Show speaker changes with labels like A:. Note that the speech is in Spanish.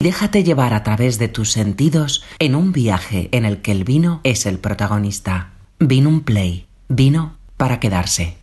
A: Déjate llevar a través de tus sentidos en un viaje en el que el vino es el protagonista. Vino un play. Vino para quedarse.